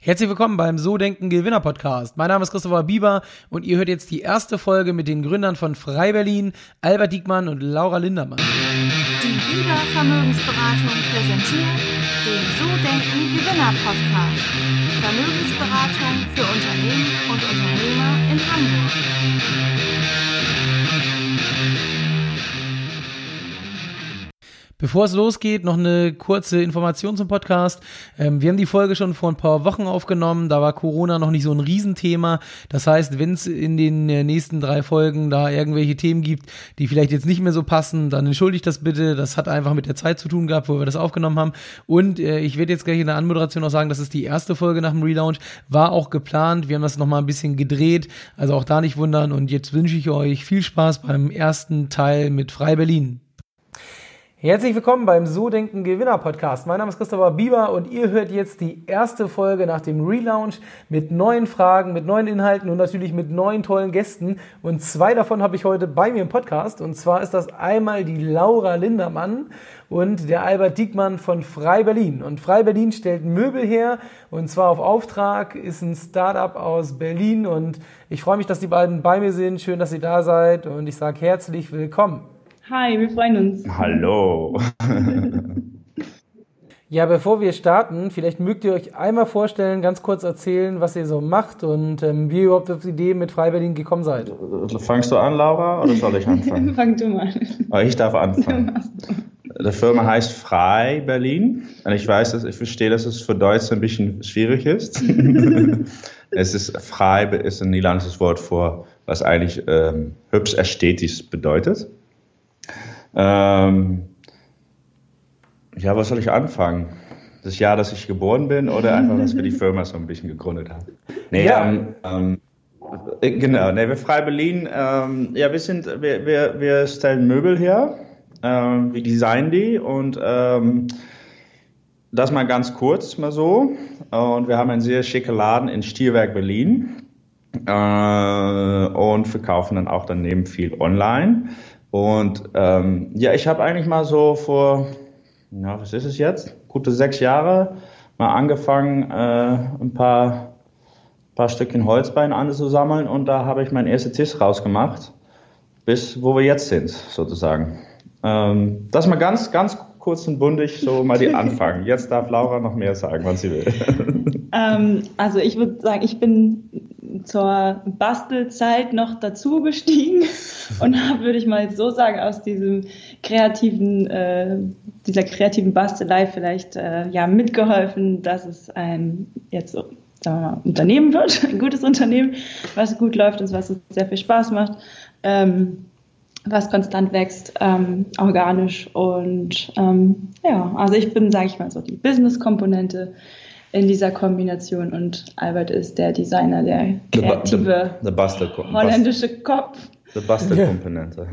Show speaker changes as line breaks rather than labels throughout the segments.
Herzlich willkommen beim So Denken Gewinner Podcast. Mein Name ist Christopher Bieber und ihr hört jetzt die erste Folge mit den Gründern von Frei Berlin, Albert Diekmann und Laura Lindermann.
Die Bieber Vermögensberatung präsentiert den So Denken Gewinner Podcast. Vermögensberatung für Unternehmen und Unternehmer in Hamburg.
Bevor es losgeht, noch eine kurze Information zum Podcast. Ähm, wir haben die Folge schon vor ein paar Wochen aufgenommen. Da war Corona noch nicht so ein Riesenthema. Das heißt, wenn es in den äh, nächsten drei Folgen da irgendwelche Themen gibt, die vielleicht jetzt nicht mehr so passen, dann entschuldigt das bitte. Das hat einfach mit der Zeit zu tun gehabt, wo wir das aufgenommen haben. Und äh, ich werde jetzt gleich in der Anmoderation auch sagen, das ist die erste Folge nach dem Relaunch. War auch geplant. Wir haben das nochmal ein bisschen gedreht. Also auch da nicht wundern. Und jetzt wünsche ich euch viel Spaß beim ersten Teil mit Frei Berlin. Herzlich willkommen beim So Denken Gewinner Podcast. Mein Name ist Christopher Bieber und ihr hört jetzt die erste Folge nach dem Relaunch mit neuen Fragen, mit neuen Inhalten und natürlich mit neuen tollen Gästen. Und zwei davon habe ich heute bei mir im Podcast. Und zwar ist das einmal die Laura Lindermann und der Albert Diekmann von Frei Berlin. Und Frei Berlin stellt Möbel her und zwar auf Auftrag, ist ein Startup aus Berlin und ich freue mich, dass die beiden bei mir sind. Schön, dass ihr da seid und ich sage herzlich willkommen.
Hi, wir freuen uns.
Hallo.
Ja, bevor wir starten, vielleicht mögt ihr euch einmal vorstellen, ganz kurz erzählen, was ihr so macht und ähm, wie ihr überhaupt auf die Idee mit Freiberlin gekommen seid.
Fangst du an, Laura, oder soll ich anfangen?
Fang du mal.
Oh, ich darf anfangen. Die Firma heißt Frei Berlin und ich weiß, dass ich verstehe, dass es für Deutsch ein bisschen schwierig ist. es ist frei ist ein niederländisches Wort für was eigentlich ähm, hübsch ästhetisch bedeutet. Ähm, ja, was soll ich anfangen? Das Jahr, dass ich geboren bin oder einfach, dass wir die Firma so ein bisschen gegründet haben? Nee,
Ja.
ähm, ähm, äh, genau, nee, wir Frei Berlin, ähm, ja, wir sind, wir, wir, wir stellen Möbel her, ähm, wir designen die und ähm, das mal ganz kurz mal so. Und wir haben einen sehr schicken Laden in Stierwerk Berlin äh, und verkaufen dann auch daneben viel online. Und ähm, ja, ich habe eigentlich mal so vor, ja, was ist es jetzt? Gute sechs Jahre mal angefangen, äh, ein paar, paar Stückchen Holzbein anzusammeln und da habe ich meinen ersten Tisch rausgemacht, bis wo wir jetzt sind, sozusagen. Ähm, das mal ganz, ganz kurz und bundig, so mal die Anfang. Jetzt darf Laura noch mehr sagen, was sie will.
Ähm, also ich würde sagen, ich bin zur Bastelzeit noch dazu gestiegen und habe, würde ich mal so sagen, aus diesem kreativen, äh, dieser kreativen Bastelei vielleicht äh, ja mitgeholfen, dass es ein jetzt so, mal, Unternehmen wird, ein gutes Unternehmen, was gut läuft und was uns sehr viel Spaß macht. Ähm, was konstant wächst, ähm, organisch und ähm, ja, also ich bin, sage ich mal so, die Business-Komponente in dieser Kombination und Albert ist der Designer, der
The
kreative
the- the Bastel-
holländische Kopf.
Die Bastelkomponente.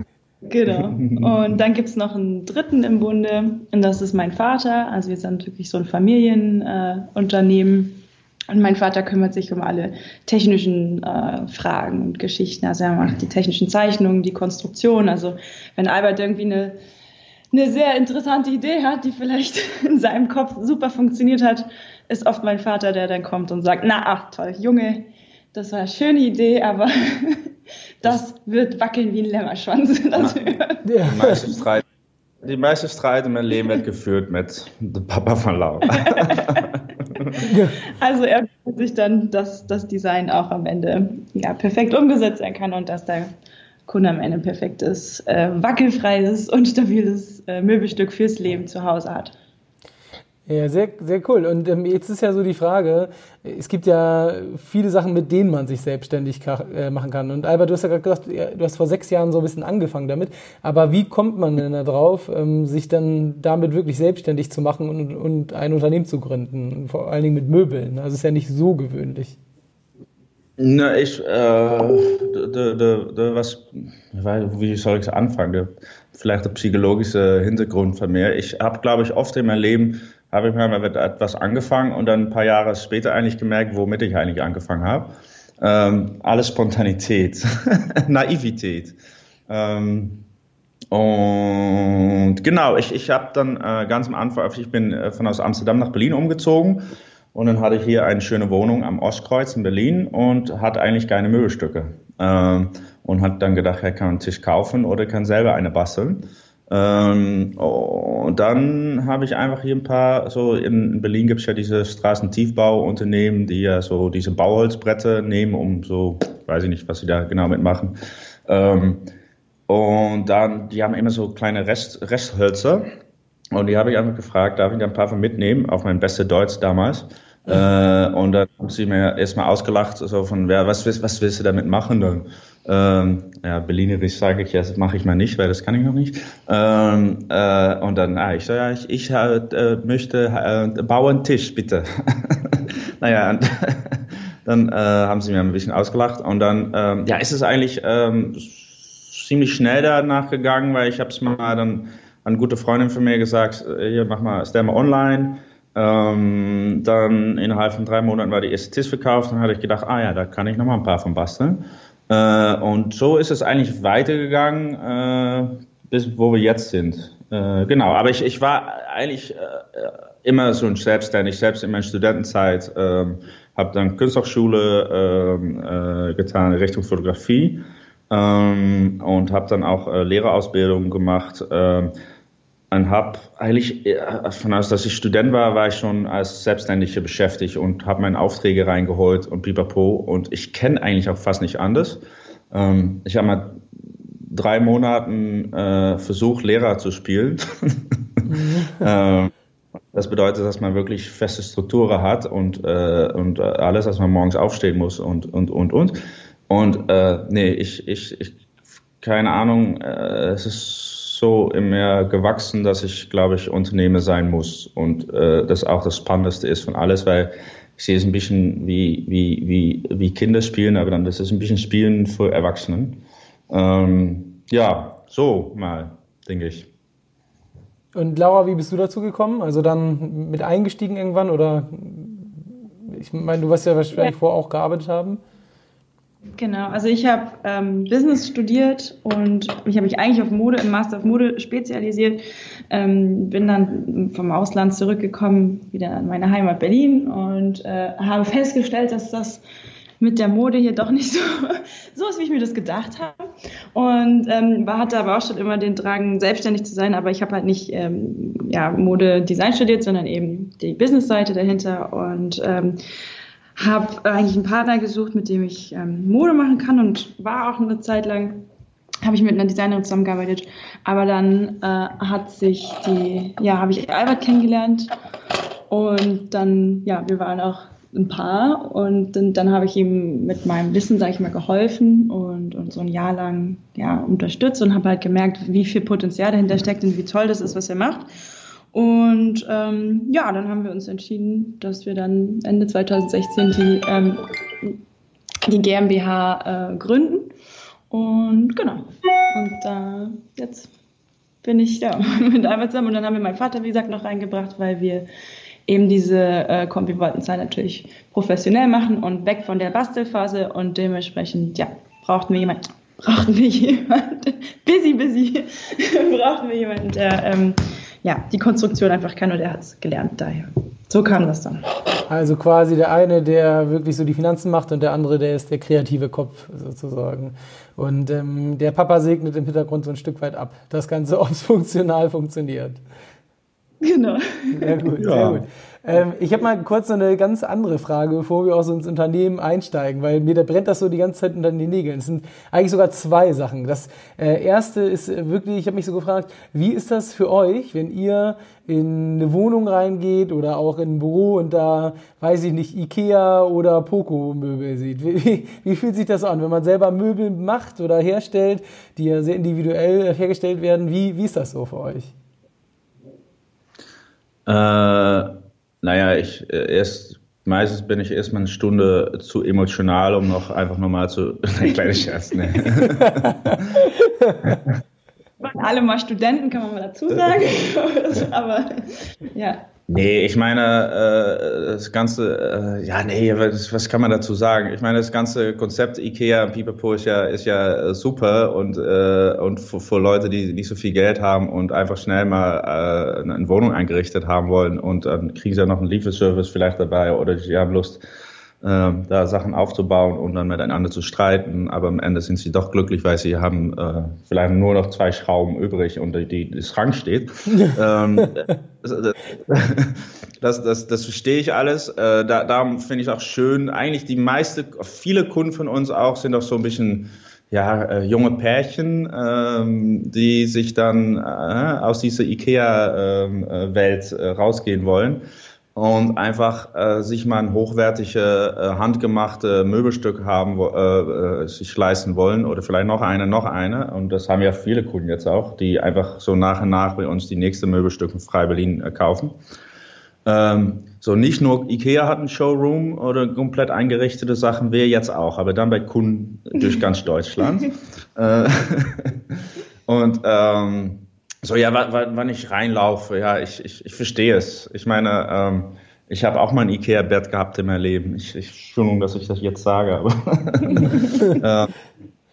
Genau. Und dann gibt's noch einen dritten im Bunde und das ist mein Vater. Also wir sind wirklich so ein Familienunternehmen. Äh. Und mein Vater kümmert sich um alle technischen äh, Fragen und Geschichten. Also er macht die technischen Zeichnungen, die Konstruktion. Also wenn Albert irgendwie eine, eine sehr interessante Idee hat, die vielleicht in seinem Kopf super funktioniert hat, ist oft mein Vater, der dann kommt und sagt, na ach toll, Junge, das war eine schöne Idee, aber das wird wackeln wie ein Lämmerschwanz. Das
Ja.
Die meiste Streit, die meiste Streit in meinem Leben wird geführt mit dem Papa von Laura.
Also er freut sich dann, dass das Design auch am Ende ja, perfekt umgesetzt sein kann und dass der Kunde am Ende ein perfektes, äh, wackelfreies und stabiles äh, Möbelstück fürs Leben zu Hause hat.
Ja, sehr, sehr cool. Und ähm, jetzt ist ja so die Frage, es gibt ja viele Sachen, mit denen man sich selbstständig ka- äh, machen kann. Und Albert, du hast ja gerade gesagt, du hast vor sechs Jahren so ein bisschen angefangen damit. Aber wie kommt man denn da drauf, ähm, sich dann damit wirklich selbstständig zu machen und, und ein Unternehmen zu gründen? Vor allen Dingen mit Möbeln. Also ist ja nicht so gewöhnlich.
Na, ich, äh, de, de, de, was, wie soll ich anfangen? Vielleicht der psychologische Hintergrund von mir. Ich habe, glaube ich, oft in meinem Leben, habe ich mal mit etwas angefangen und dann ein paar Jahre später eigentlich gemerkt, womit ich eigentlich angefangen habe. Ähm, alles Spontanität, Naivität. Ähm, und genau, ich, ich habe dann äh, ganz am Anfang, ich bin äh, von aus Amsterdam nach Berlin umgezogen Und dann hatte ich hier eine schöne Wohnung am Ostkreuz in Berlin und hatte eigentlich keine Möbelstücke. Ähm, und hat dann gedacht, er kann einen Tisch kaufen oder kann selber eine basteln. Ähm, und dann habe ich einfach hier ein paar, so in Berlin gibt es ja diese Straßentiefbauunternehmen, die ja so diese Bauholzbretter nehmen, um so, weiß ich nicht, was sie da genau mitmachen. Ähm, und dann, die haben immer so kleine Rest, Resthölzer. Und die habe ich einfach gefragt, darf ich da ein paar von mitnehmen, auf mein beste Deutsch damals. Äh, und dann haben sie mir erstmal ausgelacht, so von, ja, was, was willst du damit machen dann? Ähm, ja, Berlinerisch sage ich, ja, das mache ich mal nicht, weil das kann ich noch nicht. Ähm, äh, und dann, ah, ich so, ja, ich, ich äh, möchte, äh, bau einen Tisch, bitte. naja, und dann äh, haben sie mir ein bisschen ausgelacht und dann, ähm, ja, ist es eigentlich ähm, ziemlich schnell danach gegangen, weil ich habe es mal dann an gute Freundin von mir gesagt, äh, hier, mach mal, stell mal online. Ähm, dann innerhalb von drei Monaten war die erste Tisch verkauft. Dann hatte ich gedacht, ah ja, da kann ich noch mal ein paar von basteln. Äh, und so ist es eigentlich weitergegangen, äh, bis wo wir jetzt sind. Äh, genau, aber ich, ich war eigentlich äh, immer so ein Selbstständig, selbst in meiner Studentenzeit. Ähm, habe dann Kunsthochschule ähm, äh, getan in Richtung Fotografie ähm, und habe dann auch äh, Lehrerausbildung gemacht. Und habe eigentlich, von aus, dass ich Student war, war ich schon als Selbstständiger beschäftigt und habe meine Aufträge reingeholt und pipapo. Und ich kenne eigentlich auch fast nicht anders. Ähm, ich habe mal drei Monaten äh, versucht, Lehrer zu spielen. Mhm. ähm, das bedeutet, dass man wirklich feste Strukturen hat und, äh, und alles, dass man morgens aufstehen muss und, und, und, und. Und äh, nee, ich, ich, ich keine Ahnung, äh, es ist so immer gewachsen, dass ich, glaube ich, Unternehmer sein muss. Und äh, das auch das Spannendste ist von alles, weil ich sehe es ein bisschen wie, wie, wie, wie Kinder spielen, aber dann das ist ein bisschen Spielen für Erwachsenen. Ähm, ja, so mal, denke ich.
Und Laura, wie bist du dazu gekommen? Also dann mit eingestiegen irgendwann oder ich meine, du wirst ja wahrscheinlich ja. vorher auch gearbeitet haben.
Genau, also ich habe ähm, Business studiert und mich habe ich eigentlich auf Mode, im Master of Mode spezialisiert. Ähm, bin dann vom Ausland zurückgekommen, wieder an meine Heimat Berlin und äh, habe festgestellt, dass das mit der Mode hier doch nicht so, so ist, wie ich mir das gedacht habe. Und ähm, hatte aber auch schon immer den Drang, selbstständig zu sein, aber ich habe halt nicht ähm, ja, Mode-Design studiert, sondern eben die Business-Seite dahinter und ähm, habe eigentlich einen Partner gesucht, mit dem ich ähm, Mode machen kann und war auch eine Zeit lang, habe ich mit einer Designerin zusammengearbeitet. Aber dann äh, hat sich die, ja, habe ich Albert kennengelernt und dann, ja, wir waren auch ein Paar und dann, dann habe ich ihm mit meinem Wissen, sage ich mal, geholfen und, und so ein Jahr lang ja, unterstützt und habe halt gemerkt, wie viel Potenzial dahinter steckt und wie toll das ist, was er macht. Und ähm, ja, dann haben wir uns entschieden, dass wir dann Ende 2016 die, ähm, die GmbH äh, gründen. Und genau. Und äh, jetzt bin ich ja mit Albert zusammen. Und dann haben wir meinen Vater, wie gesagt, noch reingebracht, weil wir eben diese äh, Kombi wollten Zeit natürlich professionell machen und weg von der Bastelphase. Und dementsprechend, ja, brauchten wir jemanden, brauchten wir jemanden, busy, busy, brauchten wir jemanden, der ähm, ja, die Konstruktion einfach kann und er hat es gelernt daher. So kam das dann.
Also quasi der eine, der wirklich so die Finanzen macht und der andere, der ist der kreative Kopf sozusagen. Und ähm, der Papa segnet im Hintergrund so ein Stück weit ab. Das Ganze, ob es funktional funktioniert.
Genau.
Sehr gut, ja. sehr gut. Ähm, ich habe mal kurz eine ganz andere Frage, bevor wir auch so ins Unternehmen einsteigen, weil mir da brennt das so die ganze Zeit unter den Nägeln. Es sind eigentlich sogar zwei Sachen. Das äh, erste ist wirklich, ich habe mich so gefragt, wie ist das für euch, wenn ihr in eine Wohnung reingeht oder auch in ein Büro und da, weiß ich nicht, Ikea oder Poco-Möbel sieht. Wie, wie, fühlt sich das an, wenn man selber Möbel macht oder herstellt, die ja sehr individuell hergestellt werden? Wie, wie ist das so für euch?
Äh naja, ich äh, erst meistens bin ich erstmal eine Stunde zu emotional, um noch einfach nochmal zu. Ein kleiner Scherz, ne?
Waren alle mal Studenten, kann man mal dazu sagen. Aber ja.
Nee, ich meine, äh, das ganze, äh, ja, nee, was, was, kann man dazu sagen? Ich meine, das ganze Konzept IKEA und Pipapo ist ja, ist ja super und, äh, und für, für, Leute, die nicht so viel Geld haben und einfach schnell mal äh, eine Wohnung eingerichtet haben wollen und dann kriegen sie ja noch einen Lieferservice vielleicht dabei oder sie haben Lust, äh, da Sachen aufzubauen und dann miteinander zu streiten. Aber am Ende sind sie doch glücklich, weil sie haben äh, vielleicht nur noch zwei Schrauben übrig und die, die Schrank steht. ähm, das, das, das verstehe ich alles. Äh, da, darum finde ich auch schön. Eigentlich die meiste, viele Kunden von uns auch sind auch so ein bisschen ja, äh, junge Pärchen, ähm, die sich dann äh, aus dieser IKEA-Welt ähm, äh, rausgehen wollen und einfach äh, sich mal ein hochwertige, äh, handgemachte Möbelstück haben, äh, äh, sich leisten wollen oder vielleicht noch eine, noch eine. Und das haben ja viele Kunden jetzt auch, die einfach so nach und nach bei uns die nächste Möbelstück in Frei Berlin äh, kaufen. Ähm, so nicht nur Ikea hat einen Showroom oder komplett eingerichtete Sachen, wir jetzt auch, aber dann bei Kunden durch ganz Deutschland. äh, und ähm, so, ja, wann ich reinlaufe, ja, ich, ich, ich verstehe es. Ich meine, ähm, ich habe auch mal ein Ikea-Bett gehabt in meinem Leben. Ich, ich Entschuldigung, dass ich das jetzt sage, aber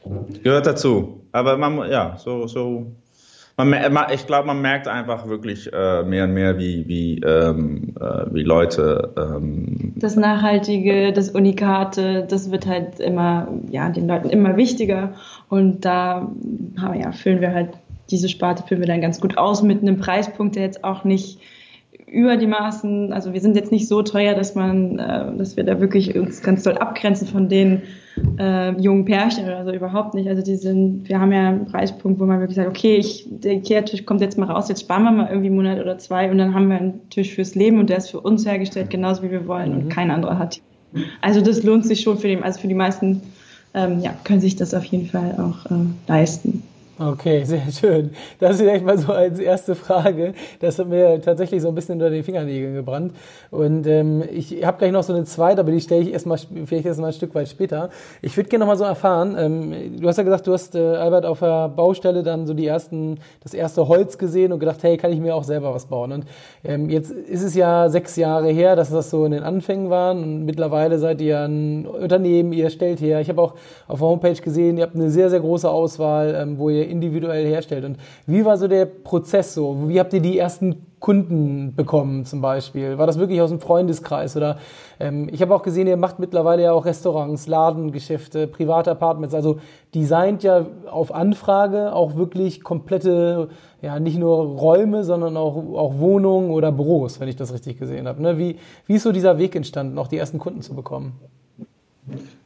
äh, gehört dazu. Aber man, ja, so, so. Man, ich glaube, man merkt einfach wirklich äh, mehr und mehr, wie, wie, ähm, äh, wie Leute. Ähm,
das Nachhaltige, das Unikate, das wird halt immer, ja, den Leuten immer wichtiger. Und da ja, füllen wir halt diese Sparte führen wir dann ganz gut aus mit einem Preispunkt, der jetzt auch nicht über die Maßen, also wir sind jetzt nicht so teuer, dass man, äh, dass wir da wirklich uns ganz doll abgrenzen von den äh, jungen Pärchen oder so überhaupt nicht. Also die sind, wir haben ja einen Preispunkt, wo man wirklich sagt, okay, ich, der Ikea-Tisch kommt jetzt mal raus, jetzt sparen wir mal irgendwie einen Monat oder zwei und dann haben wir einen Tisch fürs Leben und der ist für uns hergestellt, genauso wie wir wollen mhm. und kein anderer hat. Also das lohnt sich schon für den, also für die meisten, ähm, ja, können sich das auf jeden Fall auch äh, leisten.
Okay, sehr schön. Das ist echt mal so als erste Frage. Das hat mir tatsächlich so ein bisschen unter den Fingernägeln gebrannt. Und ähm, ich habe gleich noch so eine zweite, aber die stelle ich erstmal vielleicht erstmal ein Stück weit später. Ich würde gerne noch mal so erfahren. Ähm, du hast ja gesagt, du hast äh, Albert auf der Baustelle dann so die ersten, das erste Holz gesehen und gedacht, hey, kann ich mir auch selber was bauen? Und ähm, jetzt ist es ja sechs Jahre her, dass das so in den Anfängen waren. Und mittlerweile seid ihr ein Unternehmen, ihr stellt her. Ich habe auch auf der Homepage gesehen, ihr habt eine sehr sehr große Auswahl, ähm, wo ihr individuell herstellt. Und wie war so der Prozess so? Wie habt ihr die ersten Kunden bekommen zum Beispiel? War das wirklich aus dem Freundeskreis? Oder ähm, ich habe auch gesehen, ihr macht mittlerweile ja auch Restaurants, Ladengeschäfte, private Apartments. Also designt ja auf Anfrage auch wirklich komplette, ja nicht nur Räume, sondern auch, auch Wohnungen oder Büros, wenn ich das richtig gesehen habe. Ne? Wie, wie ist so dieser Weg entstanden, auch die ersten Kunden zu bekommen?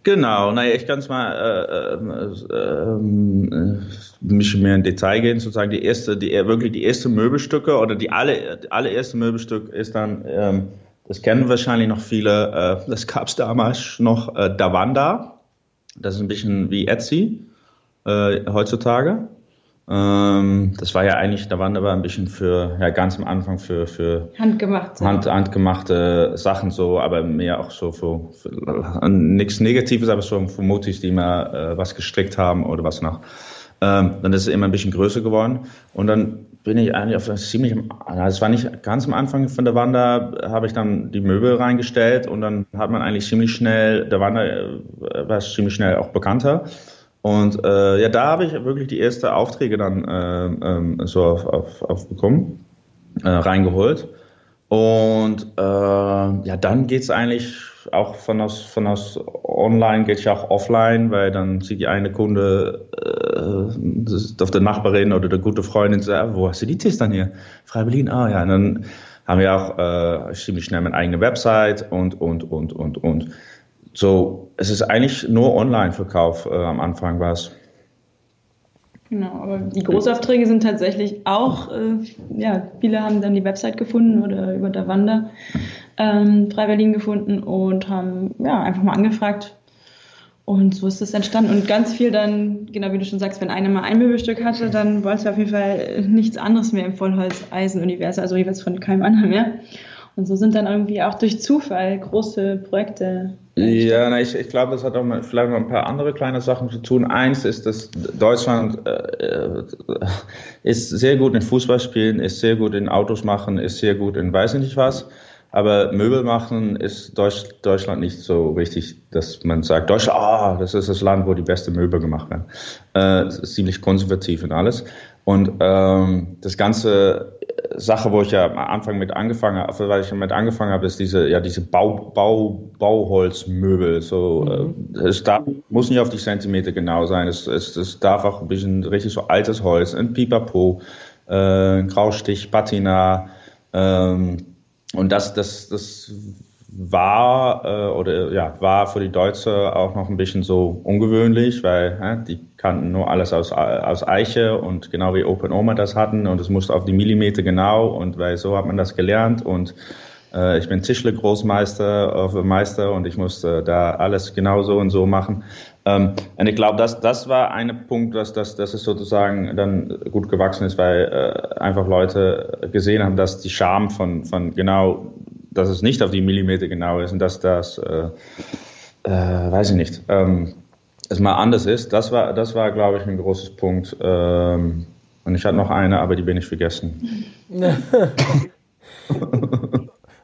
Genau, naja, ich kann es mal äh, äh, äh, ein bisschen mehr in Detail gehen, sozusagen die erste, die wirklich die erste Möbelstücke oder die alle, allererste Möbelstück ist dann, ähm, das kennen wahrscheinlich noch viele, äh, das gab es damals noch, äh, Davanda, das ist ein bisschen wie Etsy äh, heutzutage. Ähm, das war ja eigentlich, da waren aber ein bisschen für, ja, ganz am Anfang für, für
handgemachte.
Hand, handgemachte Sachen so, aber mehr auch so für, für nichts Negatives, aber so für Mutis, die mal äh, was gestrickt haben oder was noch. Ähm, dann ist es immer ein bisschen größer geworden und dann bin ich eigentlich auf ziemlich, das war nicht ganz am Anfang von der Wander, habe ich dann die Möbel reingestellt und dann hat man eigentlich ziemlich schnell, der Wander äh, war ziemlich schnell auch bekannter. Und äh, ja, da habe ich wirklich die ersten Aufträge dann äh, ähm, so auf, auf, auf bekommen, äh, reingeholt. Und äh, ja, dann geht's eigentlich auch von aus, von aus online geht ja auch offline, weil dann sieht die eine Kunde äh, auf der Nachbarin oder der gute Freundin sagt, wo hast du die Tests dann hier? Freiberlin, ah ja. Und dann haben wir auch äh, ziemlich schnell meine eigene Website und, und, und, und, und. So, es ist eigentlich nur Online-Verkauf äh, am Anfang war es.
Genau, aber die Großaufträge sind tatsächlich auch, äh, ja, viele haben dann die Website gefunden oder über der Wander ähm, Frei Berlin gefunden und haben ja einfach mal angefragt. Und so ist es entstanden. Und ganz viel dann, genau wie du schon sagst, wenn einer mal ein Möbelstück hatte, dann wollte er auf jeden Fall nichts anderes mehr im Vollholz-Eisen-Universum, also jeweils von keinem anderen mehr. Und so sind dann irgendwie auch durch Zufall große Projekte.
Ja, na, ich, ich glaube, das hat auch mal, vielleicht noch ein paar andere kleine Sachen zu tun. Eins ist, dass Deutschland äh, ist sehr gut in Fußball spielen, ist sehr gut in Autos machen, ist sehr gut in weiß nicht was. Aber Möbel machen ist Deutsch, Deutschland nicht so richtig, dass man sagt, Deutschland, ah, das ist das Land, wo die beste Möbel gemacht werden. Äh, ist ziemlich konservativ und alles. Und ähm, das ganze Sache, wo ich ja am Anfang mit angefangen habe, weil ich mit angefangen habe, ist diese, ja, diese Bau, Bau, Bauholzmöbel. So, mhm. äh, es darf, muss nicht auf die Zentimeter genau sein. Es, es, es darf auch ein bisschen richtig so altes Holz, ein Pipapo, äh, ein Graustich, Patina, ähm, und das, das, das war äh, oder ja war für die Deutsche auch noch ein bisschen so ungewöhnlich, weil äh, die kannten nur alles aus, aus Eiche und genau wie Open Oma das hatten und es musste auf die Millimeter genau und weil so hat man das gelernt und äh, ich bin Tischler Großmeister, äh, Meister und ich musste da alles genau so und so machen. Ähm, und ich glaube, das, das war ein Punkt, dass, dass, dass es sozusagen dann gut gewachsen ist, weil äh, einfach Leute gesehen haben, dass die Charme von, von genau, dass es nicht auf die Millimeter genau ist und dass das, äh, äh, weiß ich nicht, ähm, es mal anders ist. Das war, das war, glaube ich, ein großes Punkt. Ähm, und ich hatte noch eine, aber die bin ich vergessen.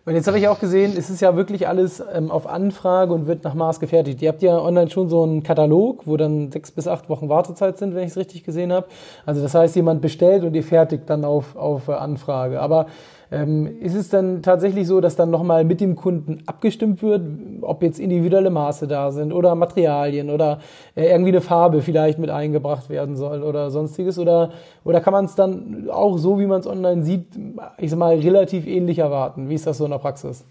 Und jetzt habe ich auch gesehen, es ist ja wirklich alles ähm, auf Anfrage und wird nach Maß gefertigt. Ihr habt ja online schon so einen Katalog, wo dann sechs bis acht Wochen Wartezeit sind, wenn ich es richtig gesehen habe. Also das heißt, jemand bestellt und ihr fertigt dann auf, auf Anfrage. Aber ist es dann tatsächlich so, dass dann nochmal mit dem Kunden abgestimmt wird, ob jetzt individuelle Maße da sind oder Materialien oder äh, irgendwie eine Farbe vielleicht mit eingebracht werden soll oder sonstiges? Oder, oder kann man es dann auch so, wie man es online sieht, ich sag mal, relativ ähnlich erwarten? Wie ist das so in der Praxis?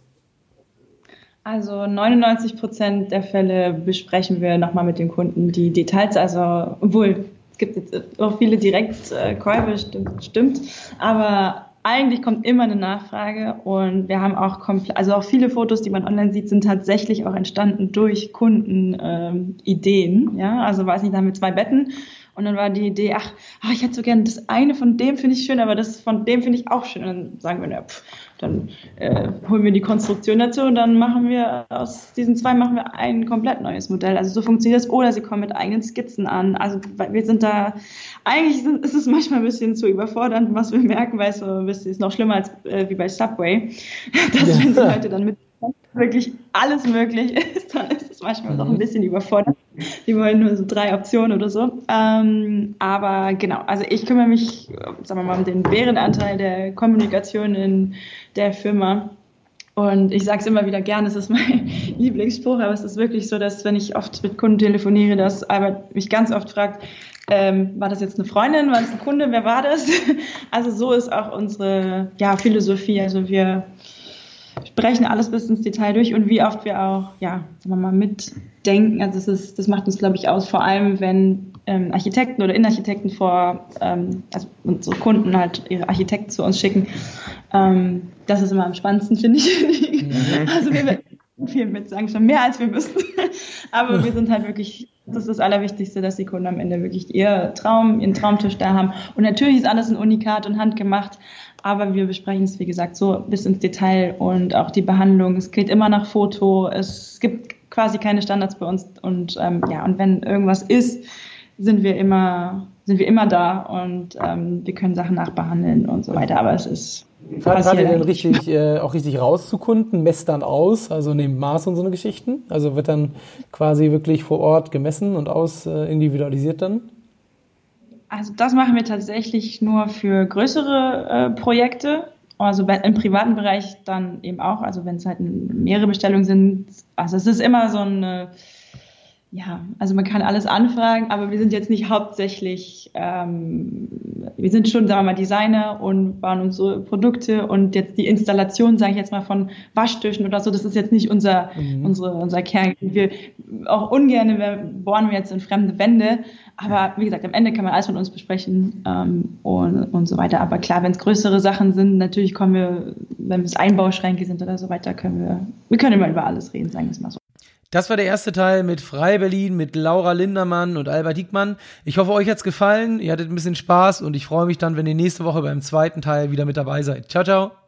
Also 99 Prozent der Fälle besprechen wir nochmal mit den Kunden die Details. Also, obwohl es gibt jetzt auch viele Direktkäufe, stimmt, stimmt. Aber eigentlich kommt immer eine Nachfrage und wir haben auch komplett, also auch viele Fotos, die man online sieht, sind tatsächlich auch entstanden durch Kundenideen. Ähm, ja, also weiß nicht, da haben wir zwei Betten und dann war die Idee, ach, ach ich hätte so gerne das eine von dem finde ich schön, aber das von dem finde ich auch schön. Und dann sagen wir, na, pff, dann äh, holen wir die Konstruktion dazu und dann machen wir aus diesen zwei machen wir ein komplett neues Modell. Also so funktioniert das. Oder sie kommen mit eigenen Skizzen an. Also wir sind da, eigentlich sind, ist es manchmal ein bisschen zu überfordernd, was wir merken, weil es so ein bisschen ist noch schlimmer als äh, wie bei Subway, dass ja. wenn die Leute dann mit wirklich alles möglich ist, dann ist es manchmal noch ein bisschen überfordert. Die wollen nur so drei Optionen oder so. Ähm, aber genau, also ich kümmere mich, sagen wir mal, um den Bärenanteil der Kommunikation in der Firma. Und ich sage es immer wieder gern, es ist mein Lieblingsspruch, aber es ist wirklich so, dass wenn ich oft mit Kunden telefoniere, dass Albert mich ganz oft fragt, ähm, war das jetzt eine Freundin, war das ein Kunde, wer war das? Also so ist auch unsere ja, Philosophie. Also wir sprechen alles bis ins Detail durch und wie oft wir auch, ja, sagen wir mal, mitdenken. Also das, ist, das macht uns, glaube ich, aus, vor allem wenn ähm, Architekten oder Innenarchitekten vor, ähm, also unsere Kunden halt ihre Architekten zu uns schicken. Ähm, das ist immer am spannendsten, finde ich. Mhm. Also wir viel mit sagen schon mehr als wir müssen. Aber wir sind halt wirklich, das ist das Allerwichtigste, dass die Kunden am Ende wirklich ihr Traum, ihren Traumtisch da haben. Und natürlich ist alles ein Unikat und handgemacht, aber wir besprechen es, wie gesagt, so bis ins Detail und auch die Behandlung. Es geht immer nach Foto. Es gibt quasi keine Standards bei uns. Und ähm, ja, und wenn irgendwas ist, sind wir immer, sind wir immer da und ähm, wir können Sachen nachbehandeln und so weiter. Aber es ist
Fahrt ihr denn richtig, äh, auch richtig raus zu Kunden, messt dann aus, also nehmt Maß und so eine Geschichten? Also wird dann quasi wirklich vor Ort gemessen und aus äh, individualisiert dann?
Also das machen wir tatsächlich nur für größere äh, Projekte. Also im privaten Bereich dann eben auch, also wenn es halt mehrere Bestellungen sind. Also es ist immer so eine ja, also man kann alles anfragen, aber wir sind jetzt nicht hauptsächlich, ähm, wir sind schon, sagen wir mal, Designer und bauen unsere Produkte und jetzt die Installation, sage ich jetzt mal, von Waschtischen oder so, das ist jetzt nicht unser, mhm. unsere, unser Kern. Wir auch ungern wir bohren wir jetzt in fremde Wände, aber wie gesagt, am Ende kann man alles mit uns besprechen ähm, und, und so weiter. Aber klar, wenn es größere Sachen sind, natürlich kommen wir, wenn es Einbauschränke sind oder so weiter, können wir, wir können immer über alles reden, sagen wir es mal so.
Das war der erste Teil mit Frei Berlin, mit Laura Lindermann und Albert Diekmann. Ich hoffe, euch hat's gefallen, ihr hattet ein bisschen Spaß und ich freue mich dann, wenn ihr nächste Woche beim zweiten Teil wieder mit dabei seid. Ciao, ciao.